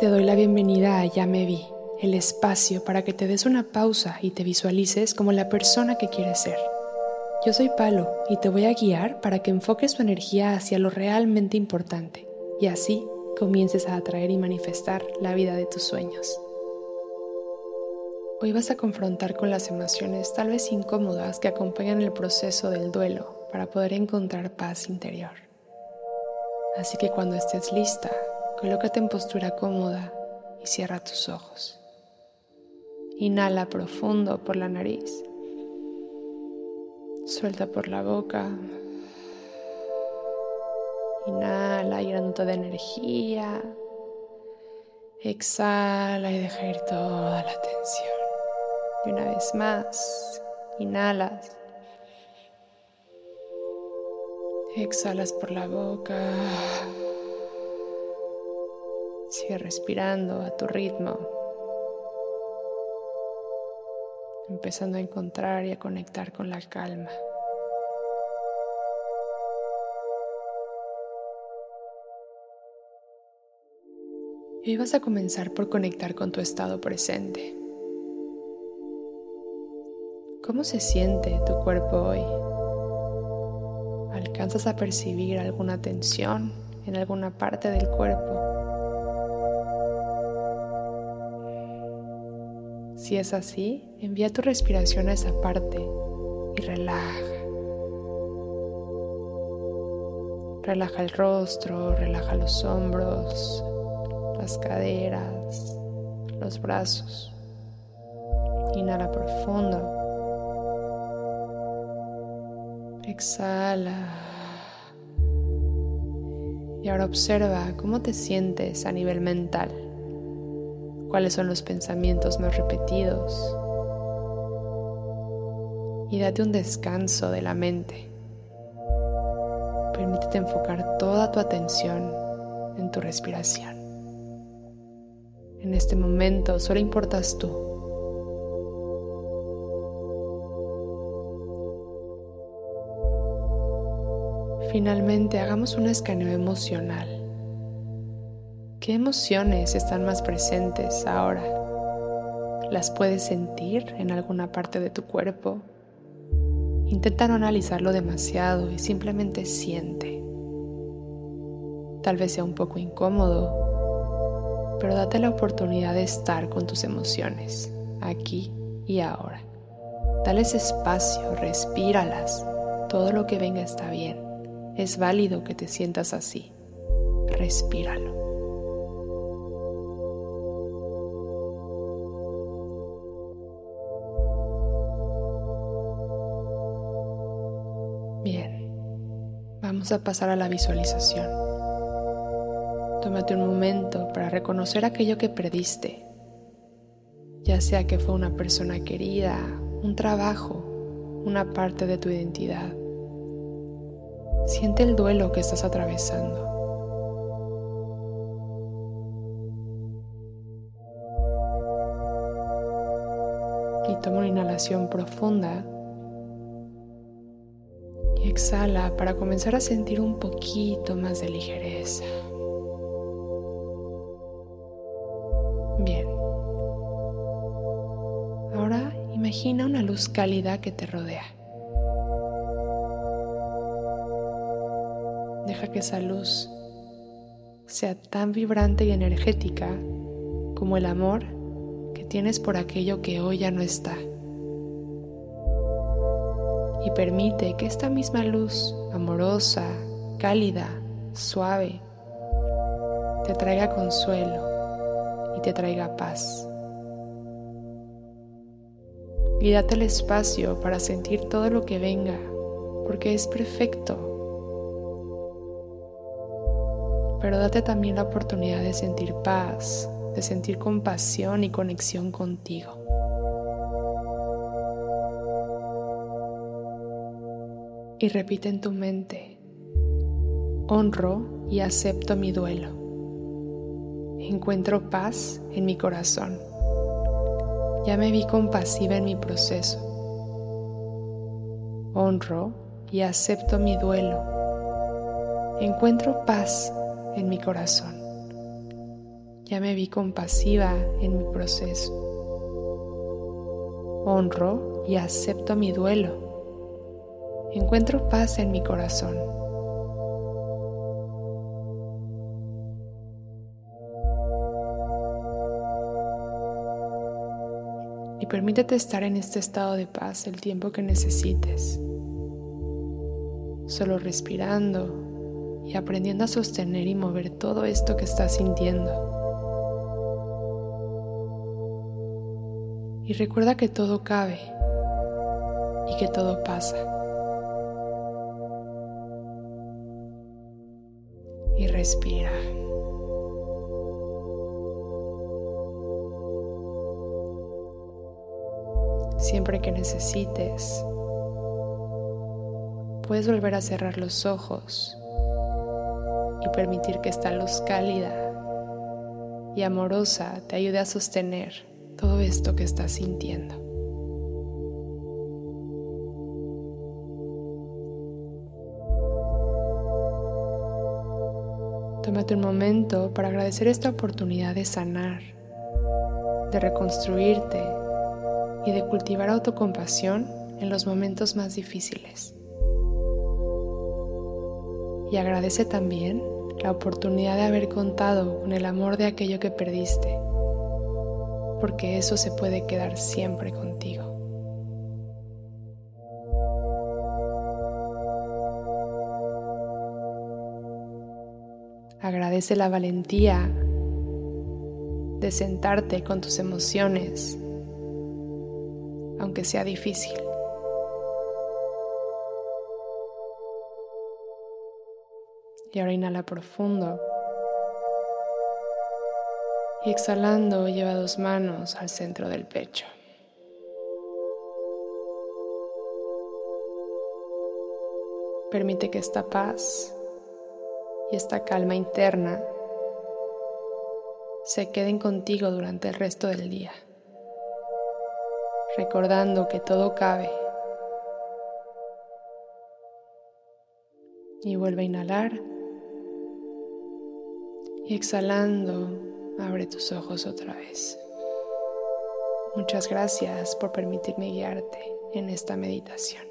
Te doy la bienvenida a Ya me vi, el espacio para que te des una pausa y te visualices como la persona que quieres ser. Yo soy Palo y te voy a guiar para que enfoques tu energía hacia lo realmente importante y así comiences a atraer y manifestar la vida de tus sueños. Hoy vas a confrontar con las emociones tal vez incómodas que acompañan el proceso del duelo para poder encontrar paz interior. Así que cuando estés lista, Colócate en postura cómoda y cierra tus ojos. Inhala profundo por la nariz. Suelta por la boca. Inhala llenándote de energía. Exhala y deja ir toda la tensión. Y una vez más, inhalas. Exhalas por la boca. Sigue respirando a tu ritmo, empezando a encontrar y a conectar con la calma. Y hoy vas a comenzar por conectar con tu estado presente. ¿Cómo se siente tu cuerpo hoy? ¿Alcanzas a percibir alguna tensión en alguna parte del cuerpo? Si es así, envía tu respiración a esa parte y relaja. Relaja el rostro, relaja los hombros, las caderas, los brazos. Inhala profundo. Exhala. Y ahora observa cómo te sientes a nivel mental cuáles son los pensamientos más repetidos y date un descanso de la mente. Permítete enfocar toda tu atención en tu respiración. En este momento solo importas tú. Finalmente, hagamos un escaneo emocional. ¿Qué emociones están más presentes ahora? ¿Las puedes sentir en alguna parte de tu cuerpo? Intenta no analizarlo demasiado y simplemente siente. Tal vez sea un poco incómodo, pero date la oportunidad de estar con tus emociones, aquí y ahora. Dales espacio, respíralas. Todo lo que venga está bien. Es válido que te sientas así. Respíralo. Vamos a pasar a la visualización. Tómate un momento para reconocer aquello que perdiste, ya sea que fue una persona querida, un trabajo, una parte de tu identidad. Siente el duelo que estás atravesando. Y toma una inhalación profunda exhala para comenzar a sentir un poquito más de ligereza. Bien. Ahora imagina una luz cálida que te rodea. Deja que esa luz sea tan vibrante y energética como el amor que tienes por aquello que hoy ya no está y permite que esta misma luz amorosa, cálida, suave, te traiga consuelo y te traiga paz. Y date el espacio para sentir todo lo que venga, porque es perfecto. Pero date también la oportunidad de sentir paz, de sentir compasión y conexión contigo. Y repite en tu mente, honro y acepto mi duelo. Encuentro paz en mi corazón. Ya me vi compasiva en mi proceso. Honro y acepto mi duelo. Encuentro paz en mi corazón. Ya me vi compasiva en mi proceso. Honro y acepto mi duelo. Encuentro paz en mi corazón. Y permítete estar en este estado de paz el tiempo que necesites solo respirando y aprendiendo a sostener y mover todo esto que estás sintiendo. Y recuerda que todo cabe y que todo pasa. Respira. Siempre que necesites, puedes volver a cerrar los ojos y permitir que esta luz cálida y amorosa te ayude a sostener todo esto que estás sintiendo. Tómate un momento para agradecer esta oportunidad de sanar, de reconstruirte y de cultivar autocompasión en los momentos más difíciles y agradece también la oportunidad de haber contado con el amor de aquello que perdiste, porque eso se puede quedar siempre contigo. Agradece la valentía de sentarte con tus emociones, aunque sea difícil. Y ahora inhala profundo. Y exhalando, lleva dos manos al centro del pecho. Permite que esta paz y esta calma interna se queden contigo durante el resto del día, recordando que todo cabe. Y vuelve a inhalar. Y exhalando, abre tus ojos otra vez. Muchas gracias por permitirme guiarte en esta meditación.